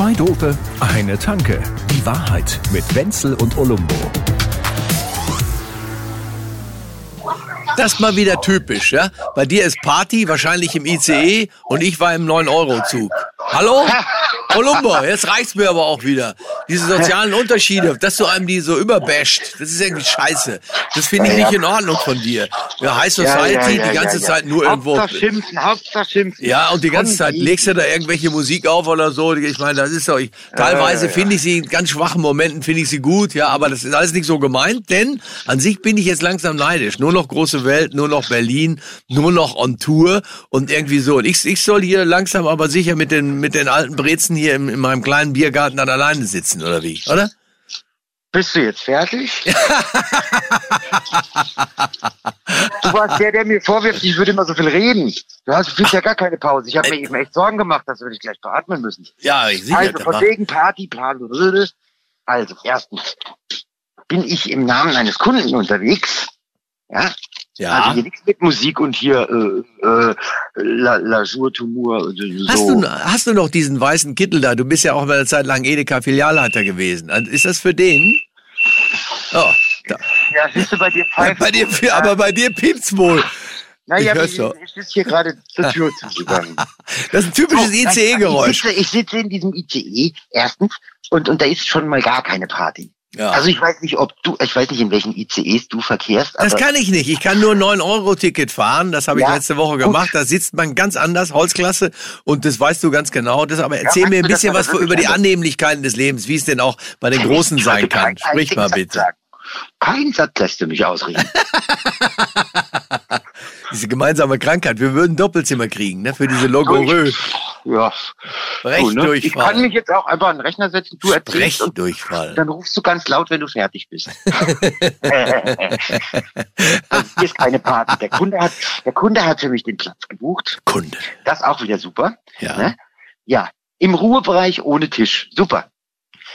Zwei Dope, eine Tanke. Die Wahrheit mit Wenzel und Olumbo. Das ist mal wieder typisch, ja? Bei dir ist Party, wahrscheinlich im ICE und ich war im 9-Euro-Zug. Hallo? Columbo, jetzt reicht's mir aber auch wieder. Diese sozialen Unterschiede, dass du einem die so überbasht, das ist irgendwie scheiße. Das finde ich nicht in Ordnung von dir. Ja, High Society, Ja, ja, ja, die ganze ja, ja. Zeit nur irgendwo. Hauptsache schimpfen, Hauptsache schimpfen. Ja, und die ganze Zeit legst du da irgendwelche Musik auf oder so. Ich meine, das ist doch, ich, teilweise ja, ja. finde ich sie in ganz schwachen Momenten finde ich sie gut, ja, aber das ist alles nicht so gemeint, denn an sich bin ich jetzt langsam neidisch. Nur noch große Welt, nur noch Berlin, nur noch on Tour und irgendwie so. Und ich, ich soll hier langsam aber sicher mit den, mit den alten Brezen hier in, in meinem kleinen Biergarten dann alleine sitzen, oder wie? Oder? Bist du jetzt fertig? du warst der, der mir vorwirft, ich würde immer so viel reden. Du hast du ja gar keine Pause. Ich habe mir eben echt Sorgen gemacht, dass wir dich gleich beatmen müssen. Ja, ich sicher. Also von wegen Party, Plan. Also erstens bin ich im Namen eines Kunden unterwegs. Ja, also ja. hier nichts mit Musik und hier äh, äh, La, La Jour Tour. So. Hast du, hast du noch diesen weißen Kittel da? Du bist ja auch mal eine Zeit lang Edeka-Filialleiter gewesen. Ist das für den? Oh, da. ja, siehst du bei dir pfeift. Bei dir, aber bei dir piept's wohl. Naja, ich ich, ich ist hier gerade zur Tür zugegangen. Das ist ein typisches So, ICE-Geräusch. Ich sitze, ich sitze in diesem ICE, erstens, und, und da ist schon mal gar keine Party. Ja. Also ich weiß nicht, ob du, ich weiß nicht, in welchen ICEs du verkehrst, Das kann ich nicht. Ich kann nur 9-Euro-Ticket fahren. Das habe ich Ja, letzte Woche gut. gemacht. Da sitzt man ganz anders, Holzklasse. Und das weißt du ganz genau. Das, aber erzähl weißt mir ein bisschen was über die anders. Annehmlichkeiten des Lebens, wie es denn auch bei den Großen ich sein kann. Sprich mal Satz bitte. sagen. Kein Satz lässt du mich ausreden. Diese gemeinsame Krankheit. Wir würden Doppelzimmer kriegen, ne? Für diese Logorö. ja. Du, ne? Ich kann Brechdurchfall. mich jetzt auch einfach an den Rechner setzen, du erzählst und Brechdurchfall. dann rufst du ganz laut, wenn du fertig bist. also hier ist keine Party. Der Kunde hat, der Kunde hat für mich den Platz gebucht. Kunde. Das auch wieder super. Ja. Ne? Ja, im Ruhebereich ohne Tisch. Super.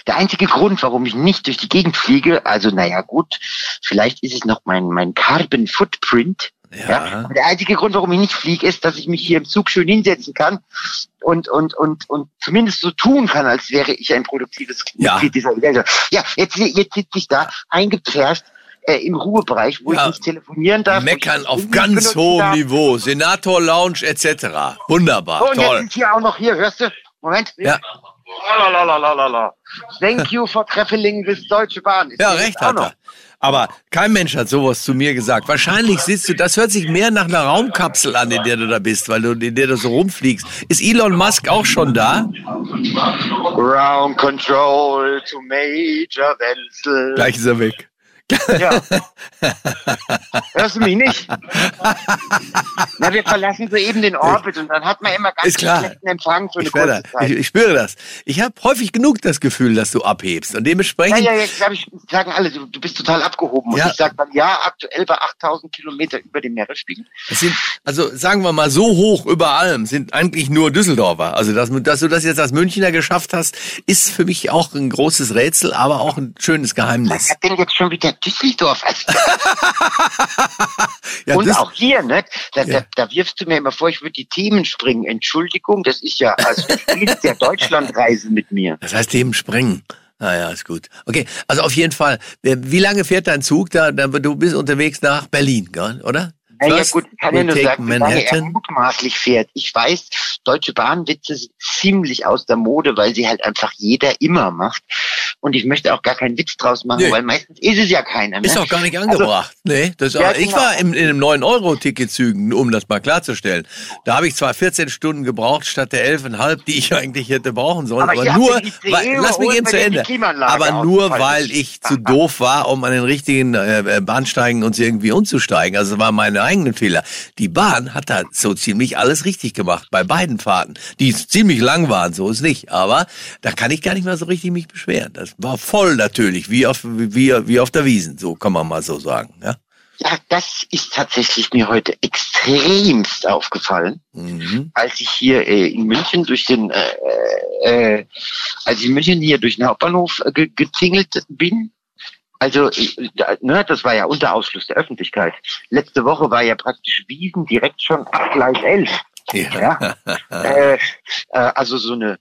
Der einzige Grund, warum ich nicht durch die Gegend fliege, also naja gut, vielleicht ist es noch mein, mein Carbon Footprint. Ja. Ja. Aber Der einzige Grund, warum ich nicht fliege, ist, dass ich mich hier im Zug schön hinsetzen kann und, und, und, und zumindest so tun kann, als wäre ich ein produktives Ja. Mitglied dieser Gesellschaft. Ja, jetzt, jetzt sitze ich da, eingepfercht, äh, im Ruhebereich, wo Ja. ich nicht telefonieren darf. Meckern auf ganz hohem darf. Niveau. Senator Lounge etc. Wunderbar. So, und jetzt Toll. ist hier auch noch hier, hörst du? Moment. Ja. Lalalala. Thank you for traveling with Deutsche Bahn. Ist Ja, recht hat er. Aber kein Mensch hat sowas zu mir gesagt. Wahrscheinlich sitzt du, das hört sich mehr nach einer Raumkapsel an, in der du da bist, weil du in der du so rumfliegst. Ist Elon Musk auch schon da? Ground Control to Major Wenzel. Gleich ist er weg. Ja. Hörst du mich nicht? Na, wir verlassen soeben den Orbit und dann hat man immer ganz schlechten Empfang für eine Ich, kurze Zeit. ich, ich spüre das. Ich habe häufig genug das Gefühl, dass du abhebst. Und ja, dementsprechend, ja, jetzt hab ich, sagen alle, du, du bist total abgehoben. Und Ja. ich sag dann, ja, aktuell bei 8000 Kilometer über dem Meeresspiegel. es sind, also sagen wir mal, so hoch über allem sind eigentlich nur Düsseldorfer. Also, dass, dass du das jetzt als Münchner geschafft hast, ist für mich auch ein großes Rätsel, aber auch ein schönes Geheimnis. Was hat denn jetzt schon wieder Düsseldorf? Also, Ja, und auch hier, ne? Da, Ja. da, da wirfst du mir immer vor, ich würde die Themen springen. Entschuldigung, das ist ja, also spielst ja Deutschlandreise mit mir. Das heißt Themen sprengen. Naja, ist gut. Okay, also auf jeden Fall. Äh, Wie lange fährt dein Zug da? du bist unterwegs nach Berlin, oder? Naja gut, ich kann ja nur sagen, wie lange er Manhattan. mutmaßlich fährt. Ich weiß, Deutsche Bahnwitze sind ziemlich aus der Mode, weil sie halt einfach jeder immer macht. Und ich möchte auch gar keinen Witz draus machen, Nee. weil meistens ist es ja keiner. Ne? Ist auch gar nicht angebracht. nee, das Ja, ich genau. war im, in einem 9-Euro-Ticket-Zügen, um das mal klarzustellen. Da habe ich zwar 14 Stunden gebraucht statt der 11,5, die ich eigentlich hätte brauchen sollen, Aber aber, nur, weil, lass mich eben zu Ende. Aber nur, weil ich zu doof war, um an den richtigen äh, Bahnsteigen uns irgendwie umzusteigen. Also war meine eigenen Fehler. Die Bahn hat da so ziemlich alles richtig gemacht bei beiden Fahrten, die ziemlich lang waren, so ist nicht. Aber da kann ich gar nicht mal so richtig mich beschweren. Das war voll natürlich, wie auf, wie, wie auf der Wiesen, so kann man mal so sagen. Ja? Ja, das ist tatsächlich mir heute extremst aufgefallen, Mhm. als ich hier äh, in München durch den, äh, äh, als ich in München hier durch den Hauptbahnhof äh, ge gezingelt bin. Also, ne, das war ja unter Ausschluss der Öffentlichkeit. Letzte Woche war ja praktisch Wiesen direkt schon ab Gleis 11. Ja. äh, äh, also so eine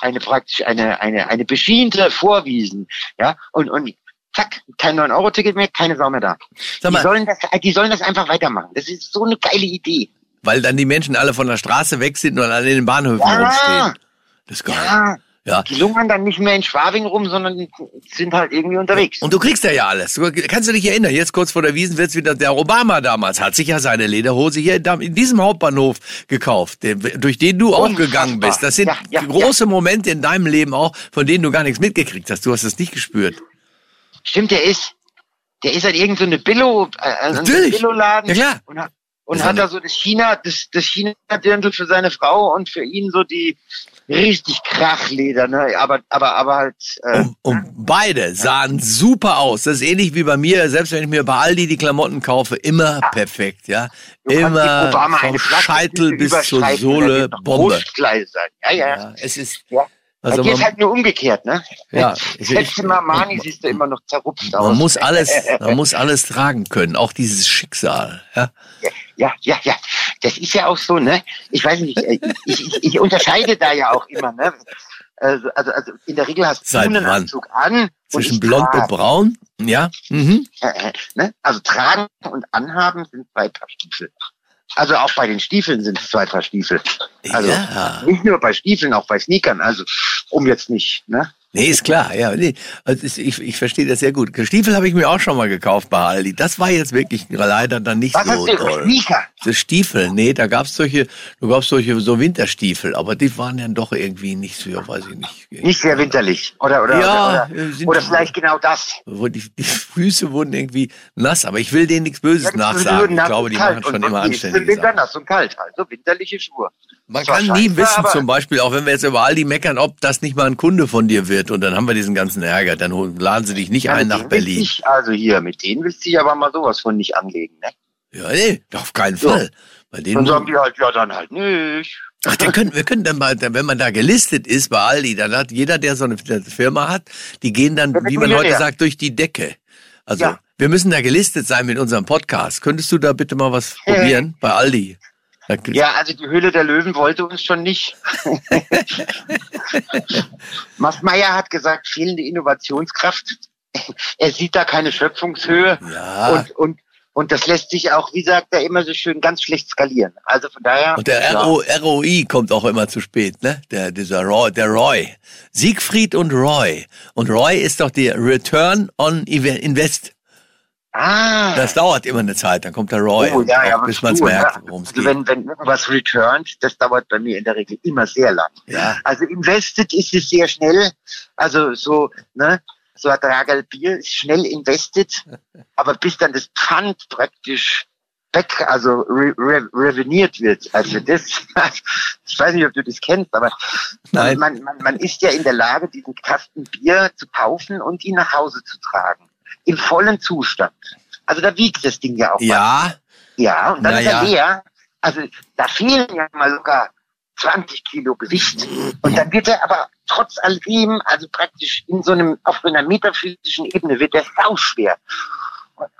eine praktisch eine, eine, eine beschiente Vorwiesen, ja, und, und zack, kein 9-Euro-Ticket mehr, keine Sau mehr da. Sag Die mal, sollen, das, die sollen das einfach weitermachen. Das ist so eine geile Idee. weil dann die Menschen alle von der Straße weg sind und alle in den Bahnhöfen Ja. rumstehen. Das ist geil. Ja, Ja. die lungern dann nicht mehr in Schwabing rum, sondern sind halt irgendwie unterwegs. Und du kriegst ja ja alles. Du, kannst du dich erinnern, jetzt kurz vor der Wiesen wird's wieder, der Obama damals hat sich ja seine Lederhose hier in, diesem Hauptbahnhof gekauft, durch den du auch gegangen bist. Das sind Ja, ja, große Momente in deinem Leben auch, von denen du gar nichts mitgekriegt hast. Du hast es nicht gespürt. Stimmt, der ist, der ist halt irgend so eine Billo, äh, also Natürlich. Billo-Laden Ja, klar. und hat, und Das hat da so das China, das, das China-Dirndl für seine Frau und für ihn so die richtig Krachleder, ne, aber, aber, aber halt, äh, Und, und beide sahen super aus. Das ist ähnlich wie bei mir, selbst wenn ich mir bei Aldi die Klamotten kaufe, immer perfekt, ja. du Immer vom Scheitel bis zur Sohle Bombe. Sein. Ja, ja. Ja, es ist, Ja. Also dir ist man, halt nur umgekehrt, ne? Ja, Selbst im Armani siehst du immer noch zerrupft aus. man muss alles, man muss alles tragen können, auch dieses Schicksal, ja. Ja, ja, ja. Das ist ja auch so, ne? Ich weiß nicht, äh, ich, ich, ich unterscheide da ja auch immer, ne? Also, also, also in der Regel hast du Seit einen wann? Anzug an. und Zwischen blond und trage. braun, ja. Mhm. Äh, äh, ne? Also tragen und anhaben sind zwei Paar Stiefel. Also auch bei den Stiefeln sind es zwei Paar Stiefel. Also Ja. nicht nur bei Stiefeln, auch bei Sneakern. Also um jetzt nicht, ne? Nee, ist klar, ja. Nee, also ich, ich verstehe das sehr gut. Stiefel habe ich mir auch schon mal gekauft bei Aldi. Das war jetzt wirklich leider dann nicht Was so hast du? toll. Sneaker. Das Stiefel, nee, da gab's solche, du gab's solche so Winterstiefel, aber die waren dann doch irgendwie nicht so, weiß ich nicht. Nicht sehr winterlich. Oder, oder, Ja, oder, äh, sind- oder, oder vielleicht genau das. Die, die Füße wurden irgendwie nass, aber ich will denen nichts Böses Ja, nachsagen. Ich glaube, die machen schon immer und die sind anständige Winter nass und kalt. Also winterliche Schuhe. Man kann nie wissen, zum Beispiel, auch wenn wir jetzt über Aldi meckern, ob das nicht mal ein Kunde von dir wird und dann haben wir diesen ganzen Ärger. Dann laden sie dich nicht Ja, ein nach Berlin. Ich, also hier, mit denen willst du dich aber mal sowas von nicht anlegen, ne? Ja, nee, auf keinen So. Fall. Bei denen Dann sagen die halt, ja, dann halt nicht. Ach, dann können, wir können dann mal, wenn man da gelistet ist bei Aldi, dann hat jeder, der so eine Firma hat, die gehen dann, wie man heute sagt, durch die Decke. Also, Ja. wir müssen da gelistet sein mit unserem Podcast. Könntest du da bitte mal was Äh. probieren bei Aldi? Ja, also die Höhle der Löwen wollte uns schon nicht. Massmeier hat gesagt, fehlende Innovationskraft. Er sieht da keine Schöpfungshöhe. Ja. Und, und, und das lässt sich auch, wie sagt er immer so schön, ganz schlecht skalieren. Also von daher. Und der ja. RO, ROI kommt auch immer zu spät, ne? Der, dieser Roy, der Roy. Siegfried und Roy. Und Roy ist doch der Return on Invest. Ah. Das dauert immer eine Zeit, dann kommt der Roy, Oh, ja, ja, bis man es merkt, ne? worum es Also geht. wenn, wenn irgendwas returnt, das dauert bei mir in der Regel immer sehr lang. Ja. Also invested ist es sehr schnell. Also so, ne, so ein Tragel Bier ist schnell invested, aber bis dann das Pfand praktisch weg, also re, re, reveniert wird. Also das, ich weiß nicht, ob du das kennst, aber Nein. Man, man, man ist ja in der Lage, diesen Kasten Bier zu kaufen und ihn nach Hause zu tragen. Im vollen Zustand. Also da wiegt das Ding ja auch. Ja, Ja, und dann Na ist er ja. leer. Also da fehlen ja mal sogar 20 Kilo Gewicht. Und dann wird er aber trotz alledem, also praktisch in so einem, auf so einer metaphysischen Ebene, wird er sauschwer.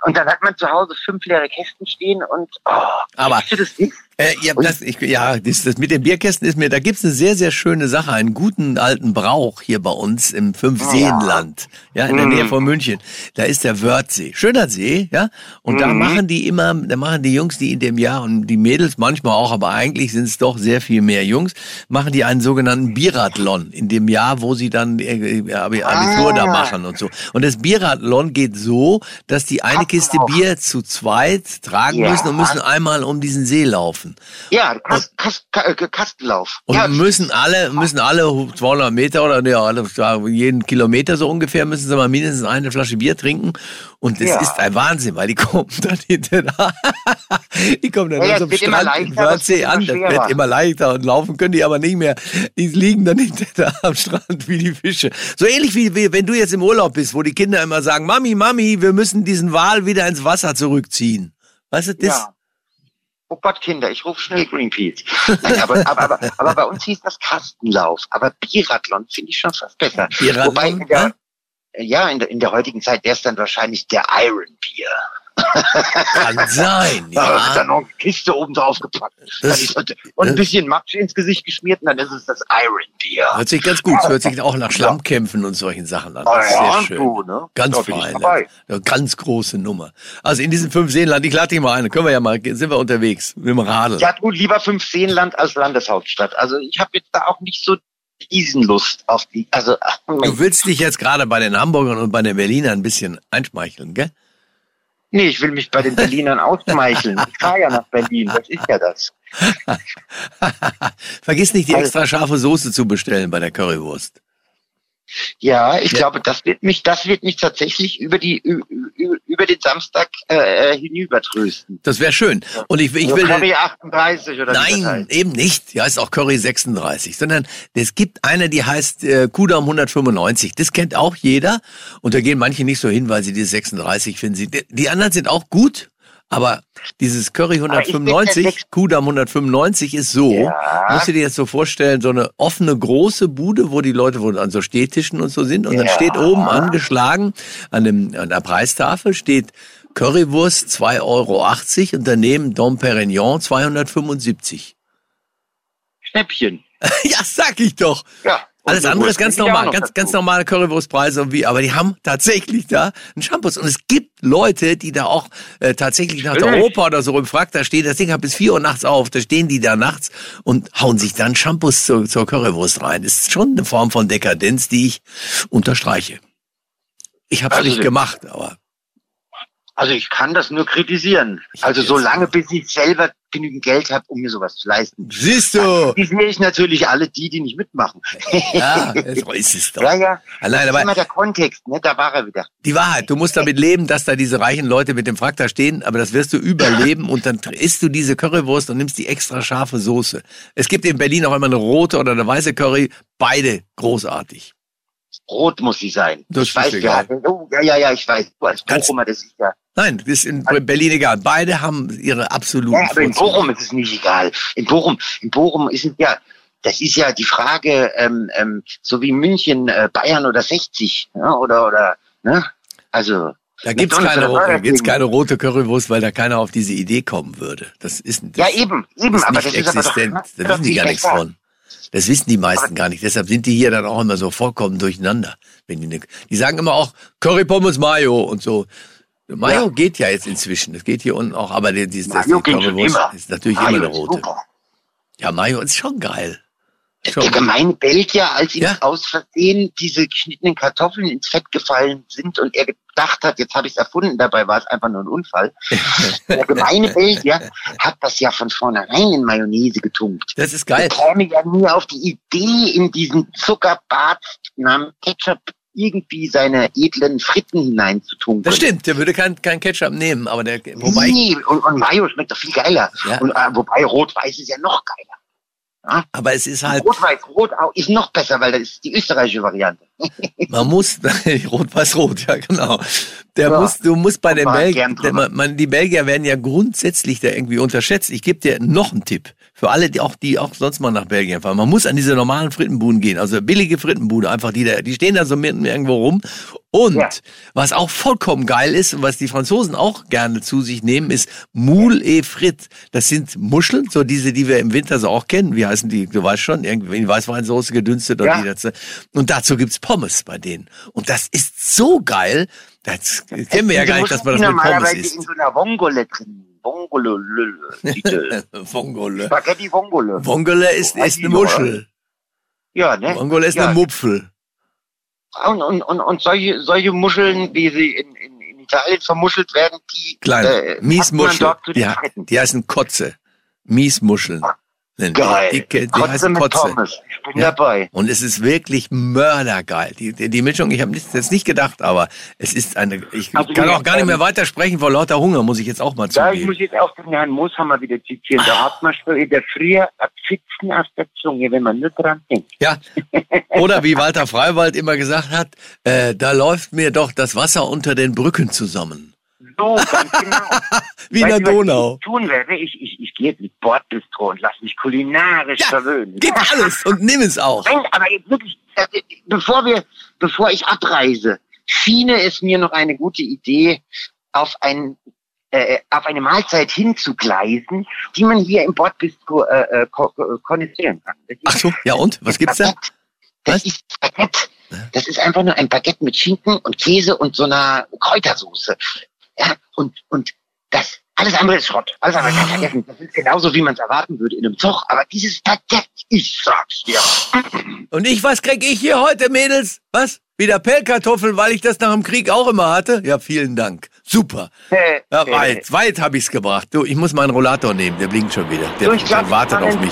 Und dann hat man zu Hause fünf leere Kästen stehen und oh, Aber- du das nicht? Äh, ja, das, ich, ja das, das mit den Bierkästen ist mir, da gibt's eine sehr, sehr schöne Sache, einen guten alten Brauch hier bei uns im Fünfseenland, ja, in der Mhm. Nähe von München. Da ist der Wörthsee. Schöner See, ja. Und da Mhm. machen die immer, da machen die Jungs, die in dem Jahr und die Mädels manchmal auch, aber eigentlich sind es doch sehr viel mehr Jungs, machen die einen sogenannten Biathlon in dem Jahr, wo sie dann äh, Abi- Abitur da Ah. machen und so. Und das Biathlon geht so, dass die eine Kiste. Bier zu zweit tragen Ja. müssen und müssen einmal um diesen See laufen. Ja, Kast, Kast, Ka- äh, Kastenlauf. Und ja, müssen alle, müssen alle 200 Meter oder ja, jeden Kilometer so ungefähr müssen sie mal mindestens eine Flasche Bier trinken. Und das Ja. ist ein Wahnsinn, weil die kommen dann hinterher, die kommen dann Ja, immer Strand leichter, es Wörthsee an. Das wird immer leichter und laufen können die aber nicht mehr. Die liegen dann hinterher am Strand wie die Fische. So ähnlich wie, wie wenn du jetzt im Urlaub bist, wo die Kinder immer sagen, Mami, Mami, wir müssen diesen Wal wieder ins Wasser zurückziehen. Weißt du, das, Ja. Oh Gott, Kinder, ich rufe schnell Greenpeace. Nein, aber, aber, aber, aber bei uns hieß das Kastenlauf. Aber Biathlon finde ich schon fast besser. Biathlon, Wobei in der, ja, in der, in der heutigen Zeit wäre es dann wahrscheinlich der Iron Beer. Kann sein, Ja. ja. Dann noch eine Kiste oben drauf gepackt. Das- und ein bisschen Matsch ins Gesicht geschmiert und dann ist es das Iron Beer. Hört sich ganz gut. Hört sich auch nach Schlammkämpfen und solchen Sachen an. Ah, Das ist sehr schön. du, ne? Ganz Da fein. ganz große Nummer. Also in diesen fünf Seenland, ich lade dich mal ein, können wir ja mal, sind wir unterwegs mit dem Radl. Ja, gut, lieber fünf Seenland als Landeshauptstadt. Also ich habe jetzt da auch nicht so diesen Lust auf die. Also Du willst dich jetzt gerade bei den Hamburgern und bei den Berlinern ein bisschen einschmeicheln, gell? Nee, ich will mich bei den Berlinern ausschmeicheln. Ich fahre ja nach Berlin, das ist ja das. Vergiss nicht, die Also- extra scharfe Soße zu bestellen bei der Currywurst. Ja, ich Ja. glaube, das wird mich, das wird mich tatsächlich über die über den Samstag äh, äh, hinübertrösten. Das wäre schön. Und ich, ich So will. Curry 38 oder wie das Nein, heißt. eben nicht. Die heißt auch Curry 36, sondern es gibt eine, die heißt äh, Kudamm 195. Das kennt auch jeder. Und da gehen manche nicht so hin, weil sie die 36 finden. Sie, die anderen sind auch gut. Aber dieses Curry Aber ich bin der 195, Sechs- Kudamm 195 ist so, Ja. musst du dir jetzt so vorstellen, so eine offene große Bude, wo die Leute wohl an so Stehtischen und so sind. Und dann Ja. steht oben angeschlagen an, dem, an der Preistafel steht Currywurst 2,80 Euro und daneben Dom Perignon 275. Schnäppchen. Ja, sag ich doch. Ja. Alles andere ist ganz normal, ganz, dazu. ganz normale Currywurstpreise und wie, aber die haben tatsächlich da einen Shampoos. Und es gibt Leute, die da auch äh, tatsächlich nach der. Oper oder so im Frack, da steht, das Ding hat bis 4 Uhr nachts auf, da stehen die da nachts und hauen sich dann Shampoos zur, zur Currywurst rein. Das ist schon eine Form von Dekadenz, die ich unterstreiche. Ich habe es Also nicht gemacht, aber Also ich kann das nur kritisieren. Also solange bis ich selber genügend Geld habe, um mir sowas zu leisten. siehst du, Die sehe ich natürlich alle die, die nicht mitmachen. ja, so ist es doch. ja, ja. Allein, Das ist immer der Kontext, ne? Da war er wieder. Die Wahrheit, du musst damit leben, dass da diese reichen Leute mit dem Frack da stehen, aber das wirst du überleben und dann isst du diese Currywurst und nimmst die extra scharfe Soße. Es gibt in Berlin auch immer eine rote oder eine weiße Curry, beide großartig. Rot muss sie sein. Das ich weiß, oh, ja, ja, ja, ich weiß. Du als Bochumer, das ist ja. Nein, das ist in Berlin egal. Beide haben ihre absoluten Ja, aber in. Bochum ist es nicht egal. In Bochum, in Bochum ist es ja, das ist ja die Frage, ähm, ähm, so wie München, äh, Bayern oder 60, ja, oder, oder, ne? Also, Da gibt's McDonald's keine, gibt's keine rote Currywurst, weil da keiner auf diese Idee kommen würde. Das ist, das ja, eben, eben, ist aber nicht das doch, existent. das da doch wissen die gar nichts von. Das wissen die meisten gar nicht. Deshalb sind die hier dann auch immer so vollkommen durcheinander. Wenn die, ne, die sagen immer auch Curry Pommes Mayo und so. Mayo Ja. geht ja jetzt inzwischen. Das geht hier unten auch, aber die, die, das, Mayo geht schon immer. ist natürlich Mayo immer eine rote. super. Ja, Mayo ist schon geil. Der Schon. gemeine Belgier, als ihm Ja. aus Versehen diese geschnittenen Kartoffeln ins Fett gefallen sind und er gedacht hat, jetzt habe ich es erfunden, dabei war es einfach nur ein Unfall. Der gemeine Belgier hat das ja von vornherein in Mayonnaise getunkt. Das ist Er geil. käme ja nie auf die Idee, in diesen Zuckerbad namens Ketchup irgendwie seine edlen Fritten hineinzutunken. Das stimmt. Der würde kein, kein Ketchup nehmen, aber der, wobei, Nee, und, und Mayo schmeckt doch viel geiler. Ja. Und, äh, wobei Rot-Weiß ist ja noch geiler. Aber es ist halt, Rot-Weiß, Rot au- ist noch besser, weil das ist die österreichische Variante. Man muss, rot-weiß-rot, ja genau. Der Ja. muss, du musst bei den Belgiern, die Belgier werden ja grundsätzlich da irgendwie unterschätzt. Ich gebe dir noch einen Tipp. Für alle, die auch, die auch sonst mal nach Belgien fahren. Man muss an diese normalen Frittenbuden gehen. Also billige Frittenbude, einfach die da, die stehen da so mitten irgendwo rum. Und Ja. was auch vollkommen geil ist und was die Franzosen auch gerne zu sich nehmen, ist Moule et Frites. Das sind Muscheln, so diese, die wir im Winter so auch kennen. Wie heißen die? Du weißt schon, irgendwie in Weißweinsoße gedünstet oder Ja. die dazu. Und dazu gibt's Pommes bei denen. Und das ist so geil. Das kennen wir ja gar nicht, dass man das mit Pommes normalerweise in isst. so einer Vongole drin. Vongole. Vongole. Spaghetti Vongole. Vongole ist, ist eine Muschel. Ja, ne? Vongole ist ja. eine Mupfel. Und, und, und, und solche, solche Muscheln, wie sie in, in, in Italien vermuschelt werden, die Kleine. äh, hat man Miesmuschel. dort zu Fritten. die heißen Kotze. Miesmuscheln. Geil. Die, die, die Kotze mit Kotze. Pommes. Ich bin Ja. dabei. Und es ist wirklich mördergeil. Die, die, Mischung, ich habe jetzt nicht gedacht, aber es ist eine. Ich Also, kann auch gar nicht mehr weitersprechen vor lauter Hunger, muss ich jetzt auch mal Ja, ich zugeben. muss jetzt auch den Herrn Mooshammer wieder zitieren. Da hat man schon in der Früh ein Pfitzen auf der Zunge, wenn man nur dran denkt. Ja. Oder wie Walter Freiwald immer gesagt hat, äh, da läuft mir doch das Wasser unter den Brücken zusammen. So, ganz genau. Wie in der Donau. Ich tun werde, ich, ich, ich gehe jetzt mit Bordbistro und lasse mich kulinarisch Ja, verwöhnen. Gib alles und nimm es auch. Nein, aber jetzt wirklich, äh, bevor wir, bevor ich abreise, schiene es mir noch eine gute Idee, auf ein äh, auf eine Mahlzeit hinzugleisen, die man hier im Bordbistro äh, äh, ko ko kondensieren kann. Ach so, ja und? Was gibt's da? Das ist Baguette. Das ist einfach nur ein Baguette mit Schinken und Käse und so einer Kräutersoße. Ja, und, und das, alles andere ist Schrott. Alles andere kann vergessen. Das ist genauso, wie man es erwarten würde in einem Zoch. Aber dieses Baguette, ich sag's dir. Und ich, was krieg ich hier heute, Mädels? Was? Wieder Pellkartoffeln, weil ich das nach dem Krieg auch immer hatte? Ja, vielen Dank. Super. Äh, Ja, äh, weit, weit habe ich's gebracht. Du, ich muss meinen Rollator nehmen, der blinkt schon wieder. Der, So, ich glaub, der wartet ich mach auf mich.